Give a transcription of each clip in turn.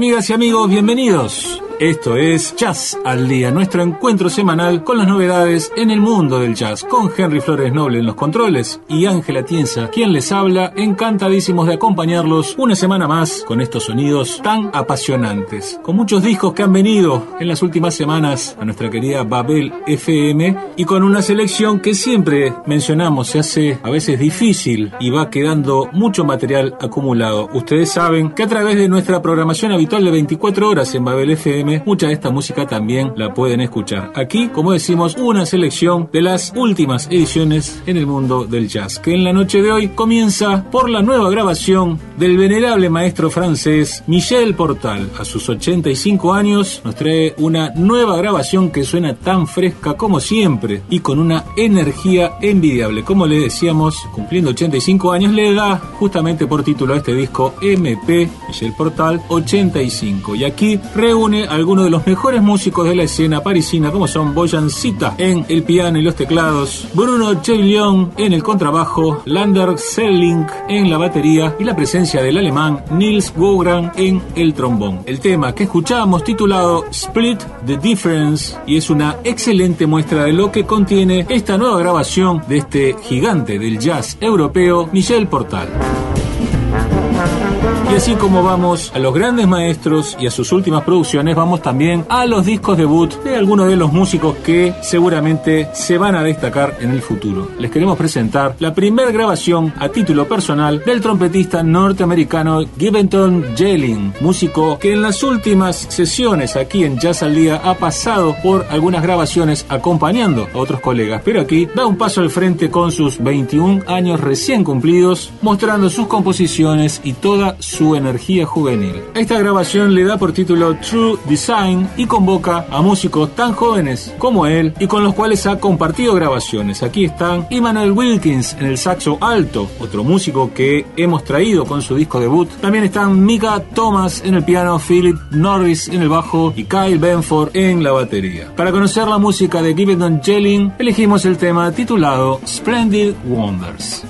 Amigas y amigos, bienvenidos. Esto es Jazz al Día, nuestro encuentro semanal con las novedades en el mundo del jazz, con Henry Flores Noble en los controles y Ángela Tienza, quien les habla, encantadísimos de acompañarlos una semana más con estos sonidos tan apasionantes, con muchos discos que han venido en las últimas semanas a nuestra querida Babel FM y con una selección que siempre mencionamos se hace a veces difícil y va quedando mucho material acumulado. Ustedes saben que a través de nuestra programación habitual de 24 horas en Babel FM mucha de esta música también la pueden escuchar. Aquí, como decimos, una selección de las últimas ediciones en el mundo del jazz, que en la noche de hoy comienza por la nueva grabación del venerable maestro francés Michel Portal. A sus 85 años nos trae una nueva grabación que suena tan fresca como siempre y con una energía envidiable. Como le decíamos, cumpliendo 85 años le da justamente por título a este disco MP Michel Portal 85 y aquí reúne algunos de los mejores músicos de la escena parisina, como son Boyan Cita en el piano y los teclados, Bruno Cheillon en el contrabajo, Lander Selling en la batería y la presencia del alemán Nils Wogran en el trombón. El tema que escuchábamos titulado Split the Difference y es una excelente muestra de lo que contiene esta nueva grabación de este gigante del jazz europeo, Michel Portal. Así como vamos a los grandes maestros y a sus últimas producciones, vamos también a los discos debut de algunos de los músicos que seguramente se van a destacar en el futuro. Les queremos presentar la primera grabación a título personal del trompetista norteamericano Giventon Jelling, músico que en las últimas sesiones aquí en Jazz al Día ha pasado por algunas grabaciones acompañando a otros colegas, pero aquí da un paso al frente con sus 21 años recién cumplidos, mostrando sus composiciones y toda su su energía juvenil. Esta grabación le da por título True Design y convoca a músicos tan jóvenes como él y con los cuales ha compartido grabaciones. Aquí están Emmanuel Wilkins en el saxo alto, otro músico que hemos traído con su disco debut. También están Mika Thomas en el piano, Philip Norris en el bajo y Kyle Benford en la batería. Para conocer la música de Gibbon Jelling, elegimos el tema titulado Splendid Wonders.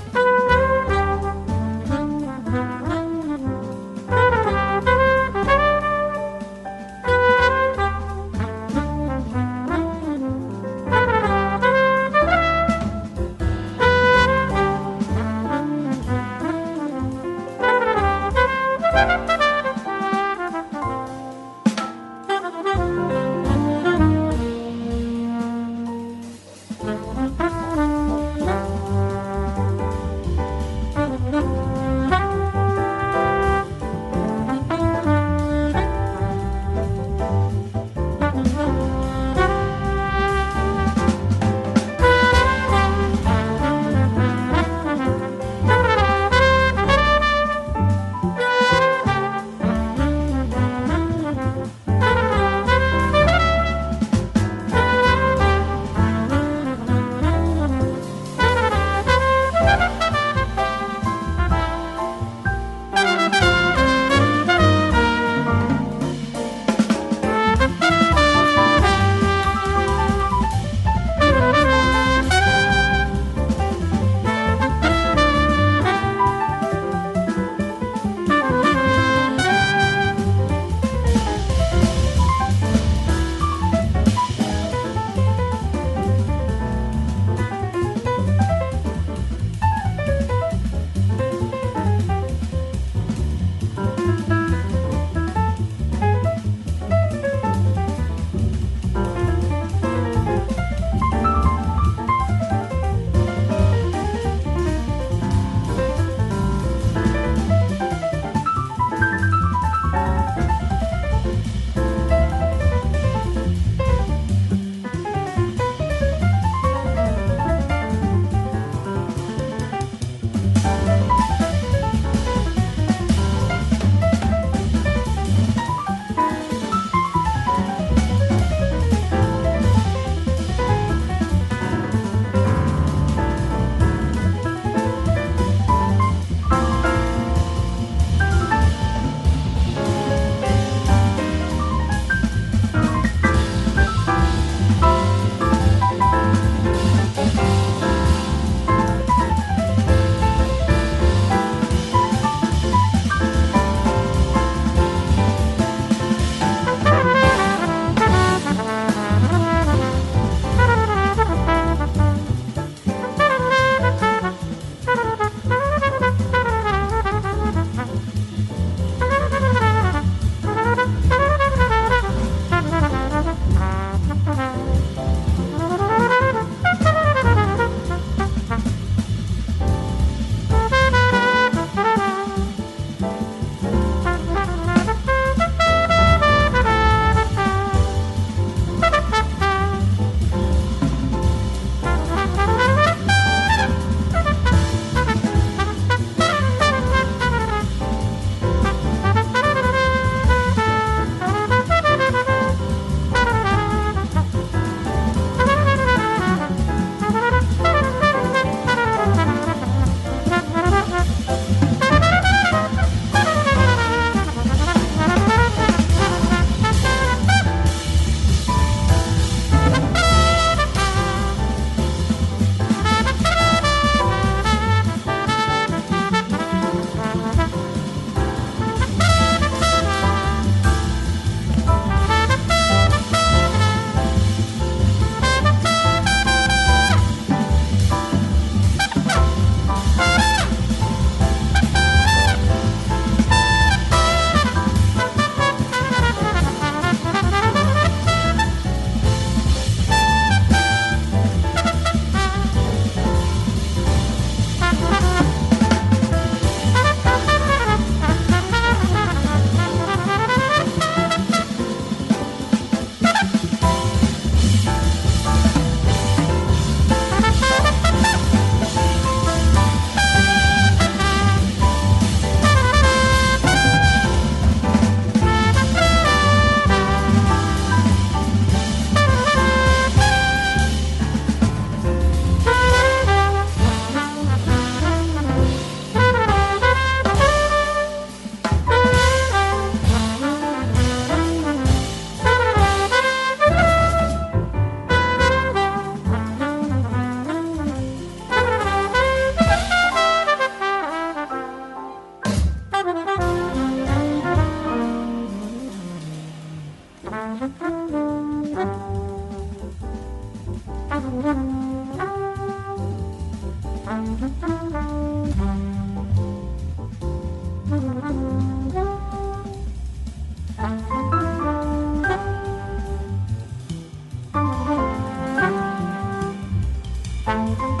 Bye.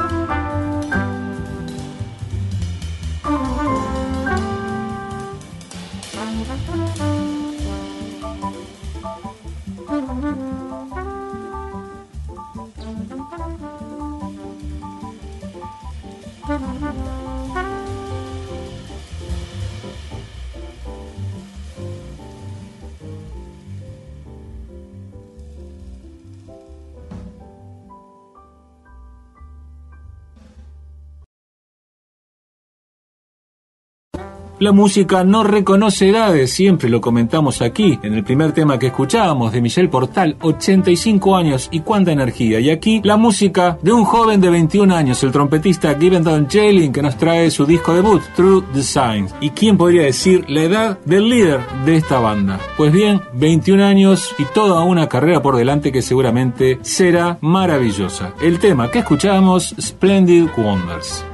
La música no reconoce edades, siempre lo comentamos aquí, en el primer tema que escuchábamos de Michel Portal, 85 años y cuánta energía. Y aquí la música de un joven de 21 años, el trompetista Given Don Jalen, que nos trae su disco debut, True Design. ¿Y quién podría decir la edad del líder de esta banda? Pues bien, 21 años y toda una carrera por delante que seguramente será maravillosa. El tema que escuchamos, Splendid Wonders.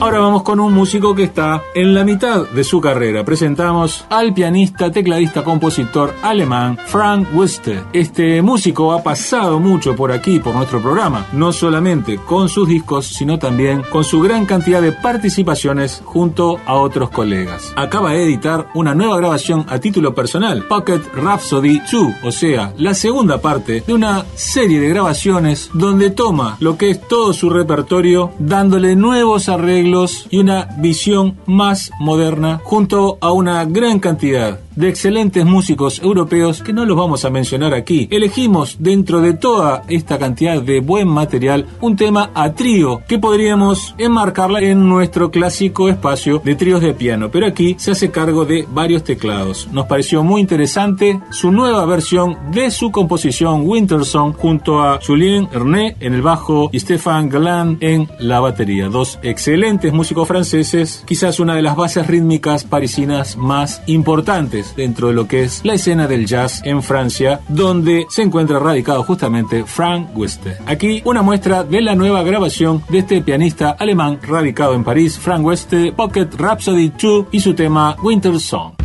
Ahora vamos con un músico que está en la mitad de su carrera. Presentamos al pianista, tecladista, compositor alemán Frank Wüste. Este músico ha pasado mucho por aquí, por nuestro programa, no solamente con sus discos, sino también con su gran cantidad de participaciones junto a otros colegas. Acaba de editar una nueva grabación a título personal, Pocket Rhapsody 2, o sea, la segunda parte de una serie de grabaciones donde toma lo que es todo su repertorio, dándole nuevos arreglos y una visión más moderna junto a una gran cantidad de excelentes músicos europeos que no los vamos a mencionar aquí. Elegimos dentro de toda esta cantidad de buen material un tema a trío que podríamos enmarcarla en nuestro clásico espacio de tríos de piano, pero aquí se hace cargo de varios teclados. Nos pareció muy interesante su nueva versión de su composición Winter Song junto a Julien Erné en el bajo y Stéphane Galland en la batería. Dos excelentes músicos franceses, quizás una de las bases rítmicas parisinas más importantes dentro de lo que es la escena del jazz en Francia, donde se encuentra radicado justamente Frank Weste. Aquí una muestra de la nueva grabación de este pianista alemán radicado en París, Frank Weste, Pocket Rhapsody 2 y su tema Winter Song.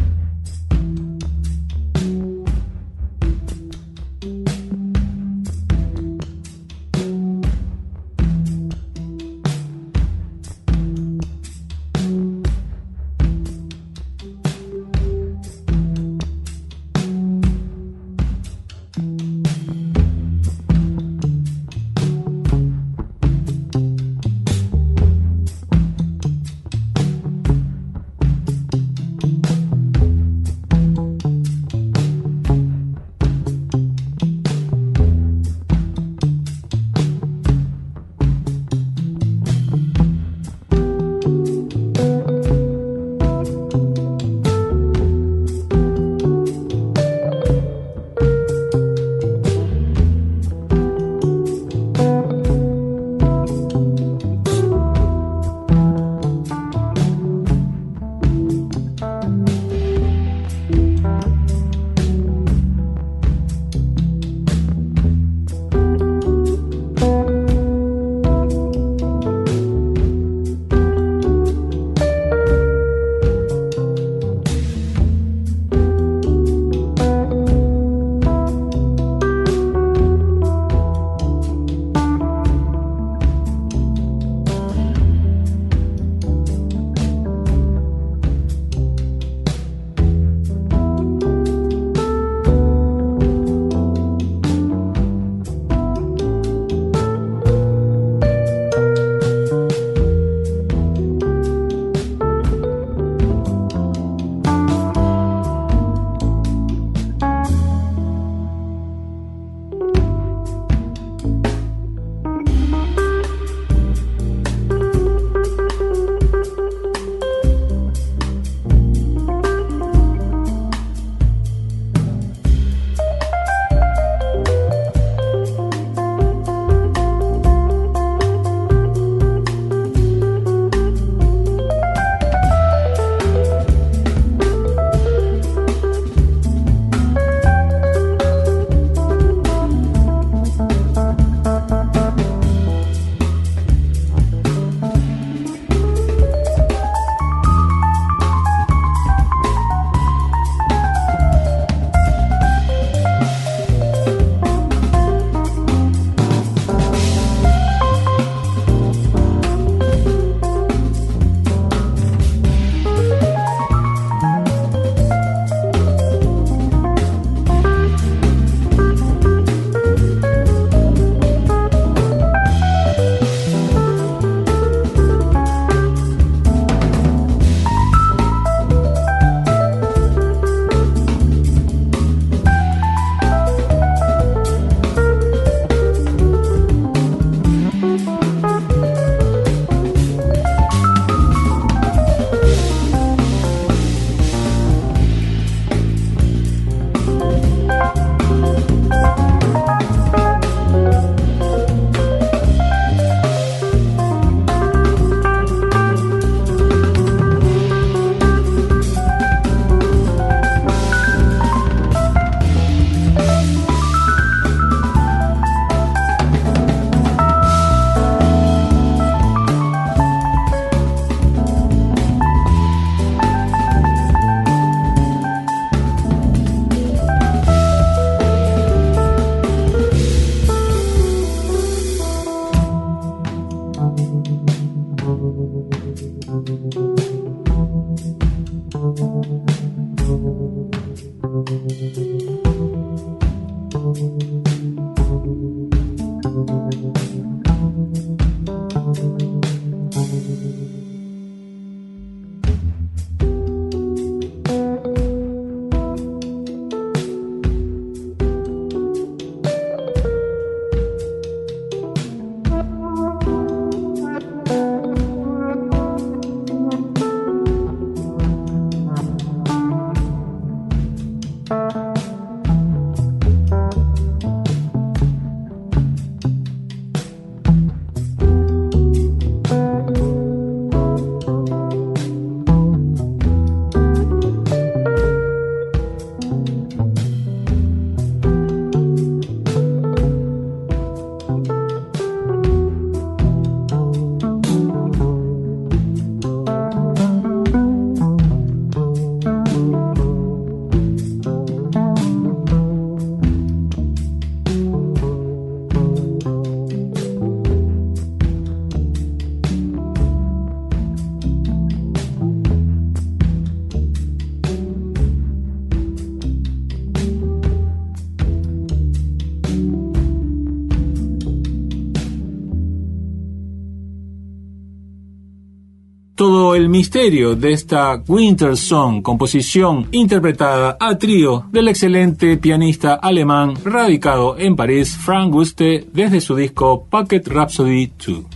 Misterio de esta Winter Song, composición interpretada a trío del excelente pianista alemán radicado en París, Frank Guste, desde su disco Pocket Rhapsody 2.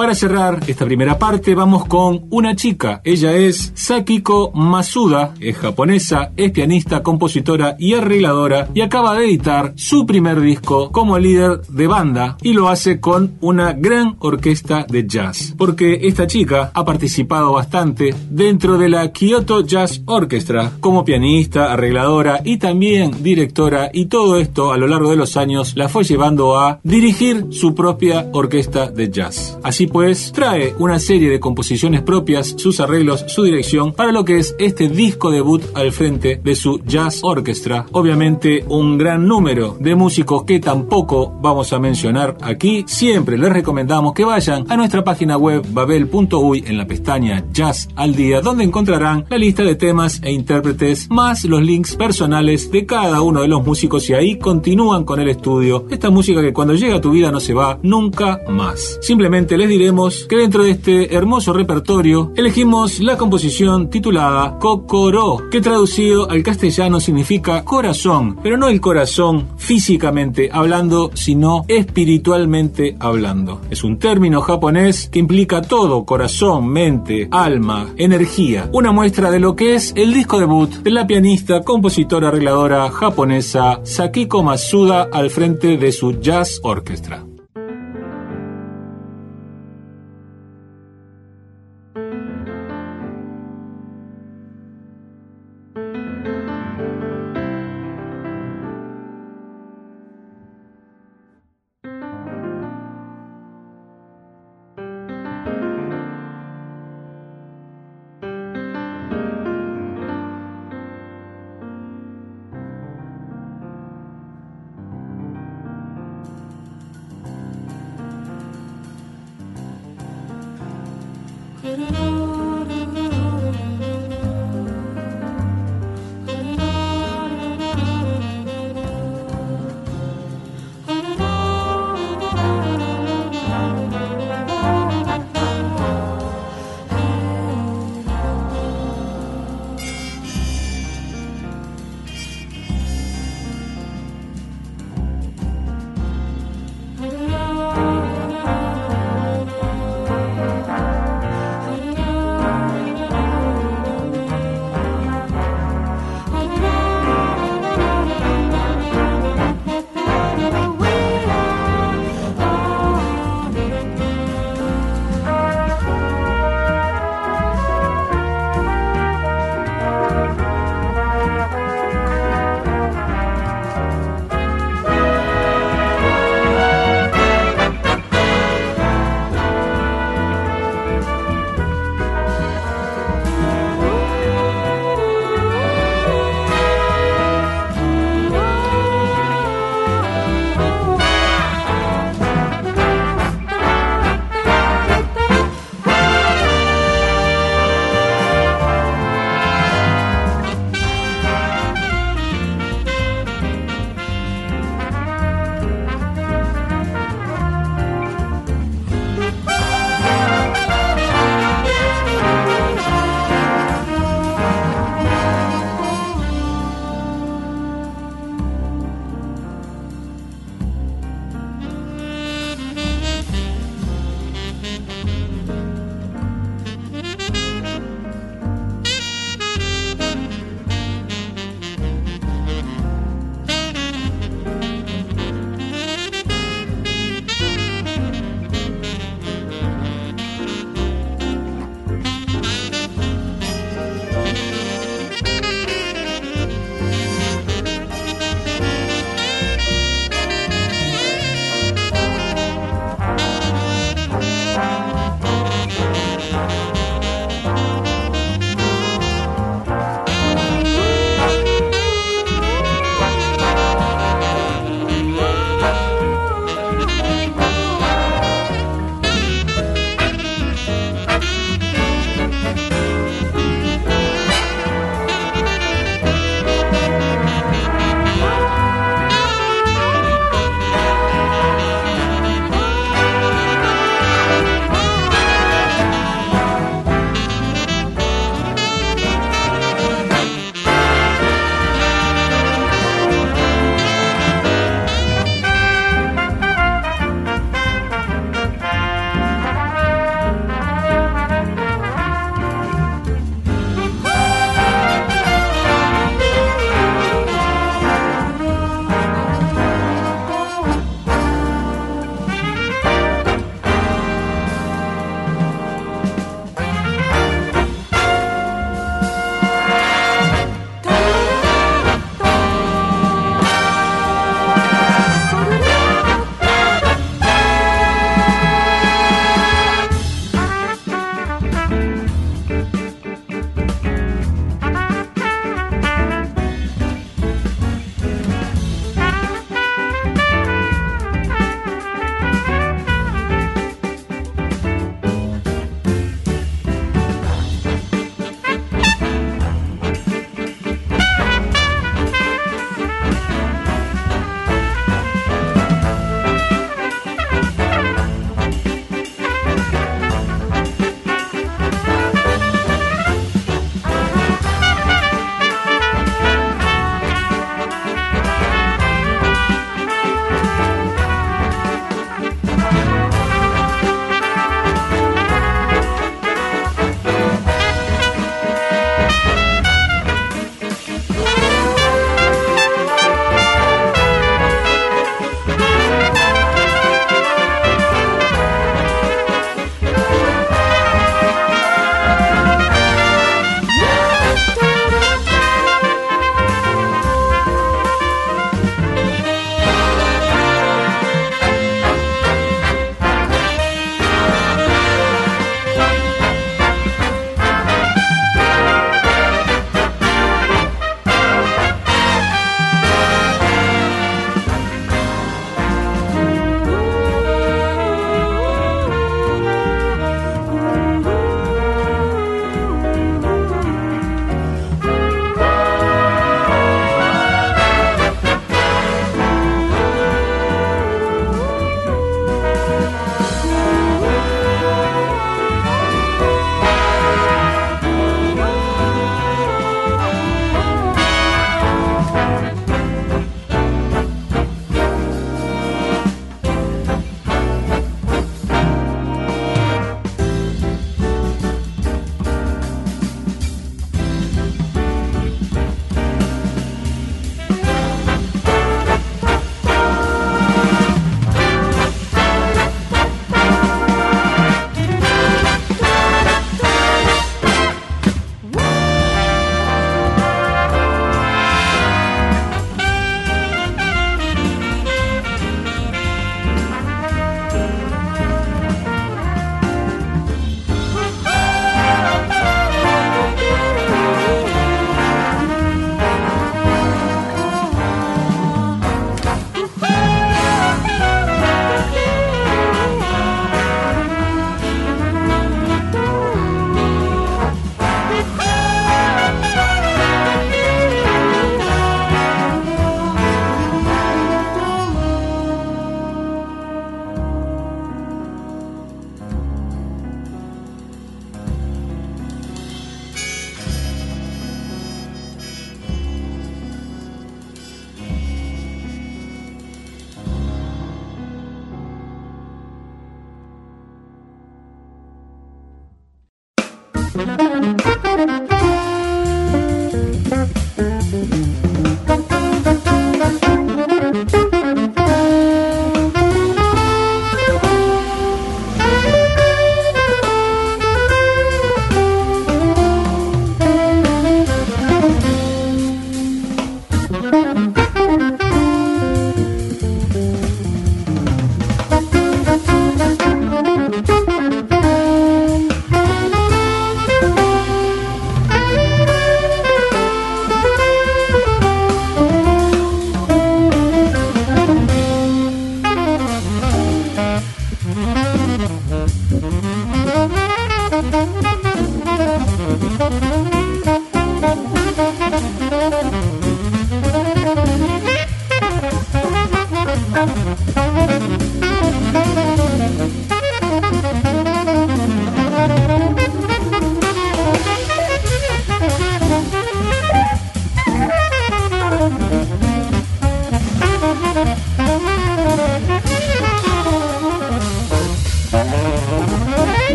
Para cerrar esta primera parte vamos con una chica. Ella es Sakiko Masuda, es japonesa, es pianista, compositora y arregladora y acaba de editar su primer disco como líder de banda y lo hace con una gran orquesta de jazz. Porque esta chica ha participado bastante dentro de la Kyoto Jazz Orchestra como pianista, arregladora y también directora y todo esto a lo largo de los años la fue llevando a dirigir su propia orquesta de jazz. Así pues, trae una serie de composiciones propias, sus arreglos, su dirección, para lo que es este disco debut al frente de su Jazz Orchestra. Obviamente, un gran número de músicos que tampoco vamos a mencionar aquí. Siempre les recomendamos que vayan a nuestra página web babel.uy en la pestaña Jazz al Día, donde encontrarán la lista de temas e intérpretes, más los links personales de cada uno de los músicos y ahí continúan con el estudio. Esta música que cuando llega a tu vida no se va nunca más. Simplemente les diré que dentro de este hermoso repertorio elegimos la composición titulada Kokoro, que traducido al castellano significa corazón, pero no el corazón físicamente hablando, sino espiritualmente hablando. Es un término japonés que implica todo, corazón, mente, alma, energía. Una muestra de lo que es el disco debut de la pianista, compositora, arregladora japonesa Sakiko Masuda al frente de su Jazz Orchestra.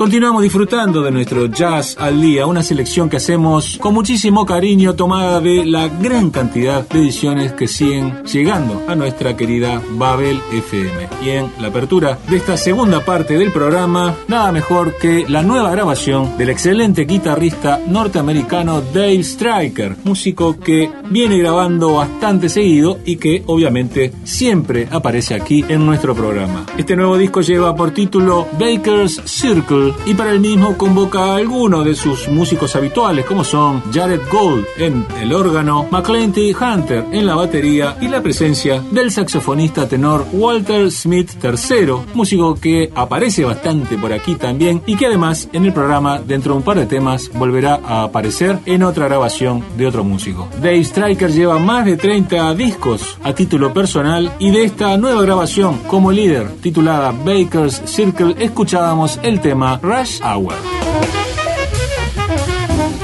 Continuamos disfrutando de nuestro Jazz al Día, una selección que hacemos con muchísimo cariño tomada de la gran cantidad de ediciones que siguen llegando a nuestra querida Babel FM. Y en la apertura de esta segunda parte del programa, nada mejor que la nueva grabación del excelente guitarrista norteamericano Dave Stryker, músico que viene grabando bastante seguido y que obviamente siempre aparece aquí en nuestro programa. Este nuevo disco lleva por título Baker's Circle y para el mismo convoca a algunos de sus músicos habituales como son Jared Gold en el órgano, McClenty Hunter en la batería y la presencia del saxofonista tenor Walter Smith III, músico que aparece bastante por aquí también y que además en el programa dentro de un par de temas volverá a aparecer en otra grabación de otro músico. Dave Striker lleva más de 30 discos a título personal y de esta nueva grabación como líder titulada Baker's Circle escuchábamos el tema Rush Hour.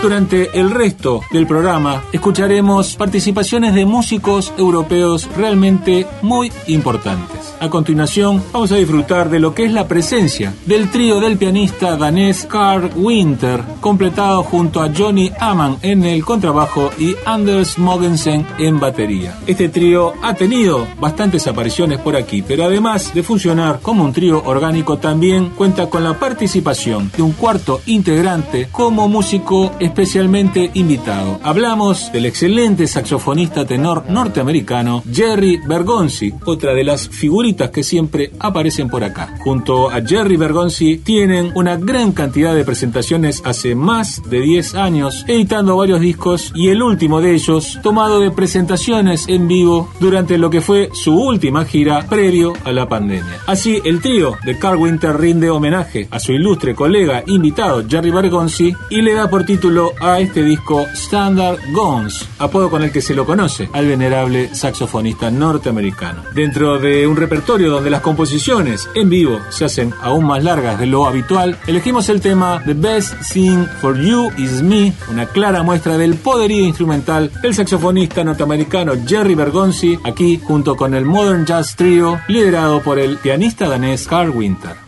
Durante el resto del programa escucharemos participaciones de músicos europeos realmente muy importantes. A continuación, vamos a disfrutar de lo que es la presencia del trío del pianista danés Carl Winter, completado junto a Johnny Amann en el contrabajo y Anders Mogensen en batería. Este trío ha tenido bastantes apariciones por aquí, pero además de funcionar como un trío orgánico, también cuenta con la participación de un cuarto integrante como músico especialmente invitado. Hablamos del excelente saxofonista tenor norteamericano Jerry Bergonzi, otra de las figuras que siempre aparecen por acá. Junto a Jerry Bergonzi tienen una gran cantidad de presentaciones hace más de 10 años, editando varios discos y el último de ellos tomado de presentaciones en vivo durante lo que fue su última gira previo a la pandemia. Así, el trío de Carl Winter rinde homenaje a su ilustre colega invitado Jerry Bergonzi y le da por título a este disco Standard Guns, apodo con el que se lo conoce al venerable saxofonista norteamericano. Dentro de un repertorio donde las composiciones en vivo se hacen aún más largas de lo habitual, elegimos el tema The Best Thing for You Is Me, una clara muestra del poderío instrumental del saxofonista norteamericano Jerry Bergonzi, aquí junto con el Modern Jazz Trio, liderado por el pianista danés Carl Winter.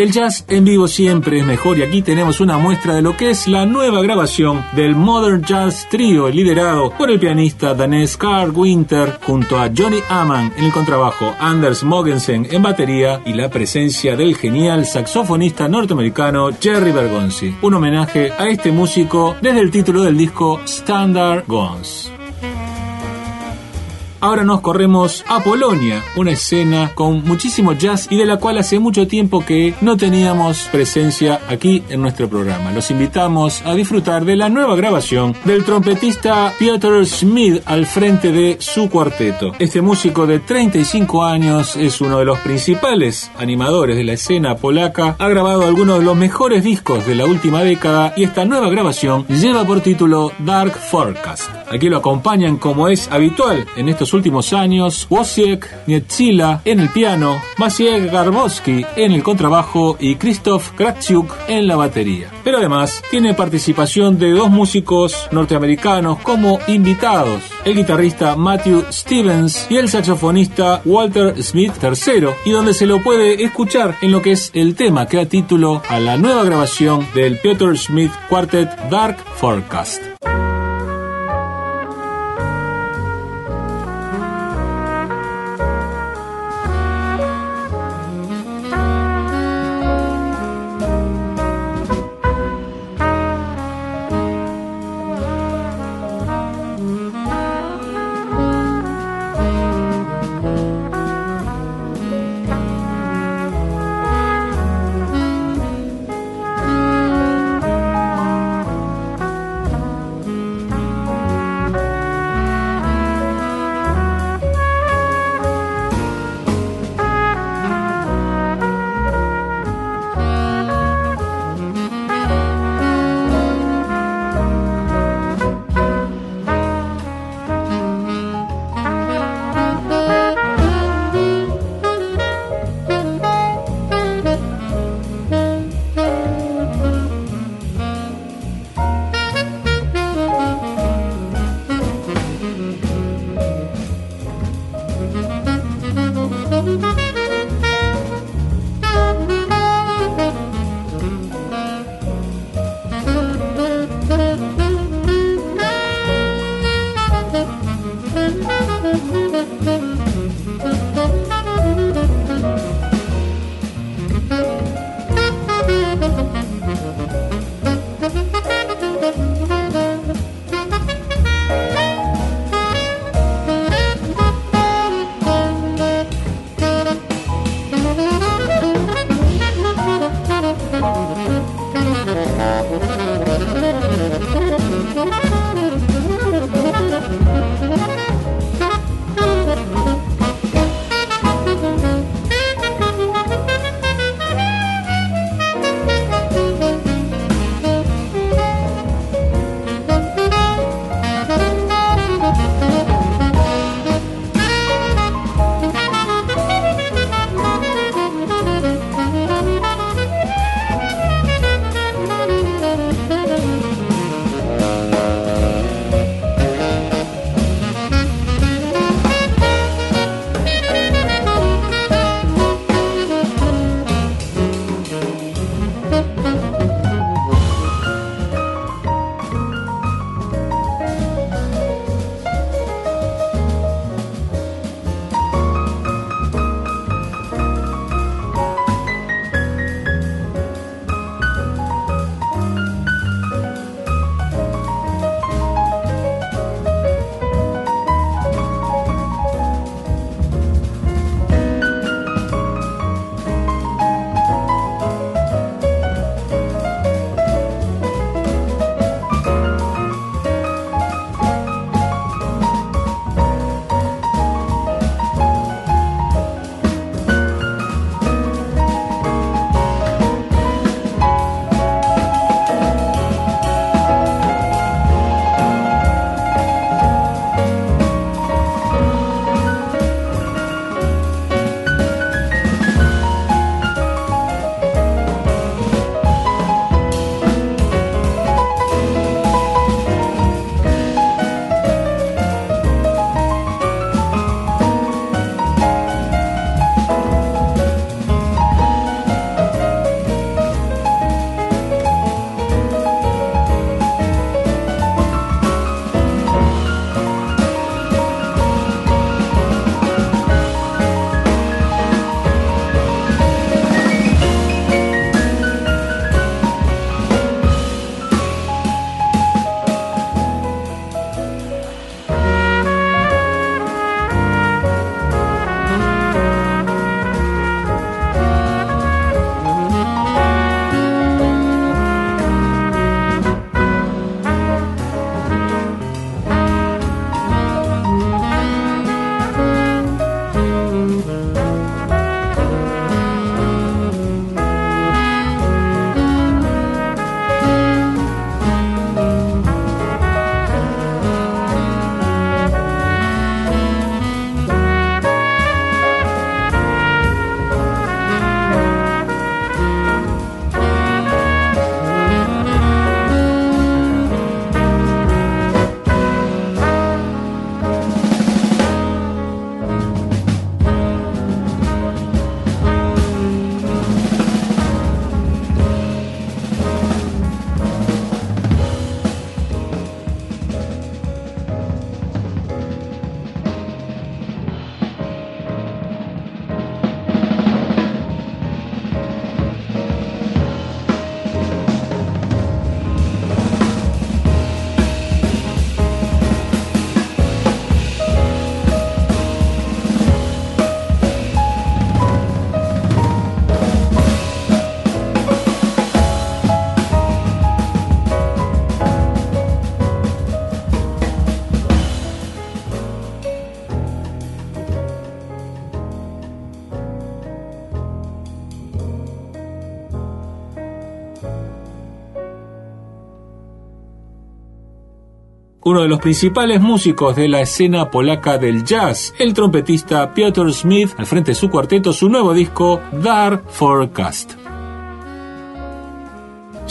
El jazz en vivo siempre es mejor y aquí tenemos una muestra de lo que es la nueva grabación del Modern Jazz Trio liderado por el pianista danés Carl Winter junto a Johnny Amann en el contrabajo, Anders Mogensen en batería y la presencia del genial saxofonista norteamericano Jerry Bergonzi. Un homenaje a este músico desde el título del disco Standard Guns. Ahora nos corremos a Polonia, una escena con muchísimo jazz y de la cual hace mucho tiempo que no teníamos presencia aquí en nuestro programa. Los invitamos a disfrutar de la nueva grabación del trompetista Piotr Schmid al frente de su cuarteto. Este músico de 35 años es uno de los principales animadores de la escena polaca, ha grabado algunos de los mejores discos de la última década y esta nueva grabación lleva por título Dark Forecast. Aquí lo acompañan como es habitual en estos últimos años Wojciech Nietzila en el piano, Maciej Garbowski en el contrabajo y Krzysztof Krawczuk en la batería. Pero además tiene participación de dos músicos norteamericanos como invitados, el guitarrista Matthew Stevens y el saxofonista Walter Smith III, y donde se lo puede escuchar en lo que es el tema que da título a la nueva grabación del Piotr Smith Quartet Dark Forecast. Uno de los principales músicos de la escena polaca del jazz, el trompetista Piotr Smith, al frente de su cuarteto, su nuevo disco Dark Forecast.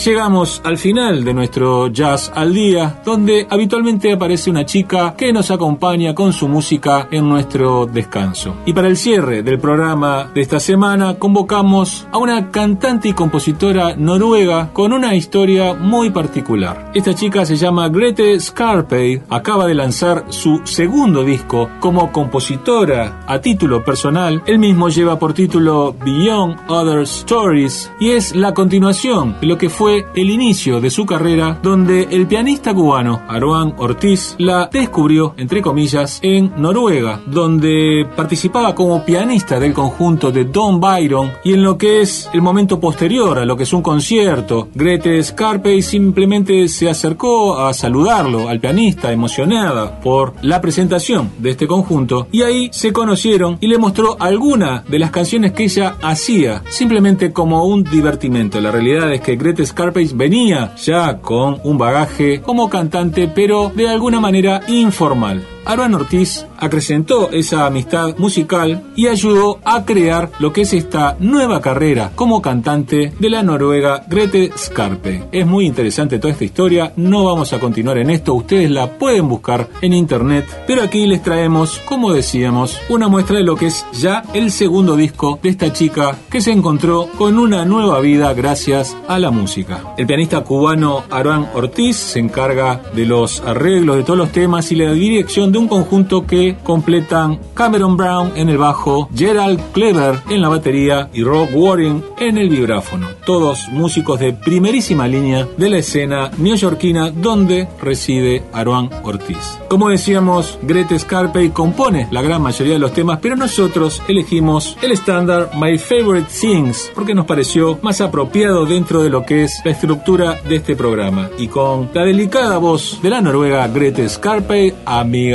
Llegamos al final de nuestro Jazz al Día, donde habitualmente aparece una chica que nos acompaña con su música en nuestro descanso. Y para el cierre del programa de esta semana convocamos a una cantante y compositora noruega con una historia muy particular. Esta chica se llama Grete Scarpey, acaba de lanzar su segundo disco como compositora a título personal. El mismo lleva por título Beyond Other Stories y es la continuación de lo que fue el inicio de su carrera donde el pianista cubano Aruan Ortiz la descubrió, entre comillas, en Noruega, donde participaba como pianista del conjunto de Don Byron y en lo que es el momento posterior a lo que es un concierto, Grete Scarpe simplemente se acercó a saludarlo al pianista emocionada por la presentación de este conjunto y ahí se conocieron y le mostró alguna de las canciones que ella hacía simplemente como un divertimento. La realidad es que Grete Scarface venía ya con un bagaje como cantante, pero de alguna manera informal. Aruan Ortiz acrecentó esa amistad musical y ayudó a crear lo que es esta nueva carrera como cantante de la noruega Grete Scarpe. Es muy interesante toda esta historia, no vamos a continuar en esto, ustedes la pueden buscar en internet, pero aquí les traemos, como decíamos, una muestra de lo que es ya el segundo disco de esta chica que se encontró con una nueva vida gracias a la música. El pianista cubano Aruan Ortiz se encarga de los arreglos de todos los temas y la dirección de un conjunto que completan Cameron Brown en el bajo, Gerald Clever en la batería y Rob Warren en el vibráfono. Todos músicos de primerísima línea de la escena neoyorquina donde reside Aruan Ortiz. Como decíamos, Grete Scarpe compone la gran mayoría de los temas, pero nosotros elegimos el estándar My Favorite Things porque nos pareció más apropiado dentro de lo que es la estructura de este programa. Y con la delicada voz de la noruega Grete Scarpe,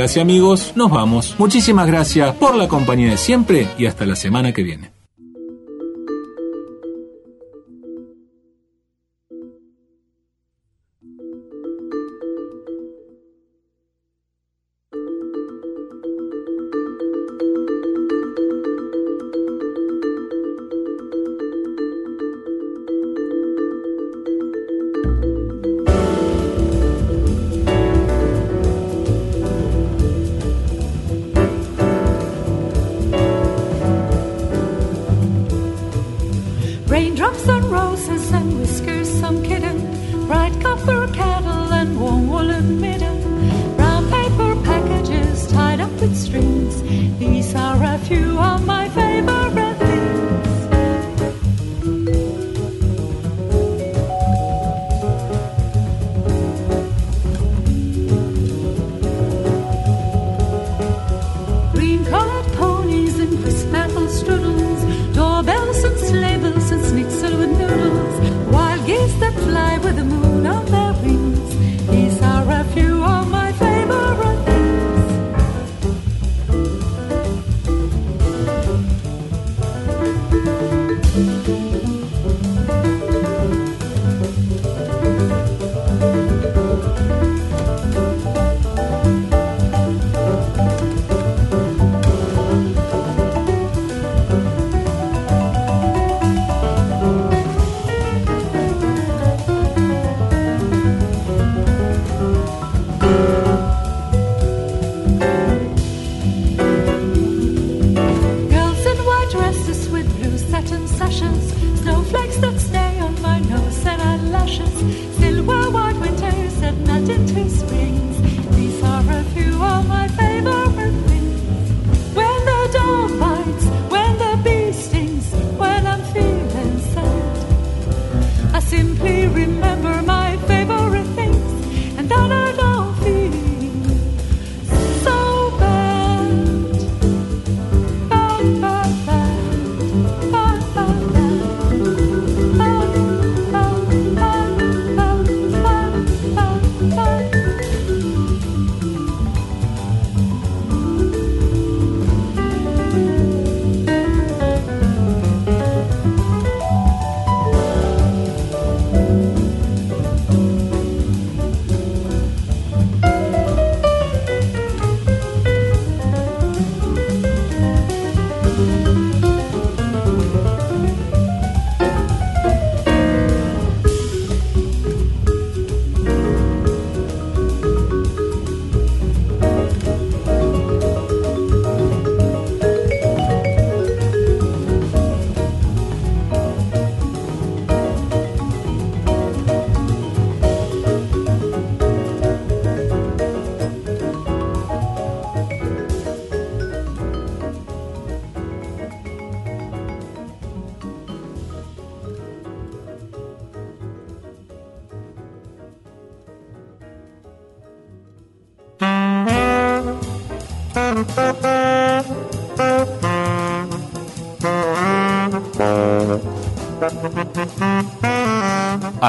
amigas y amigos, nos vamos. Muchísimas gracias por la compañía de siempre y hasta la semana que viene.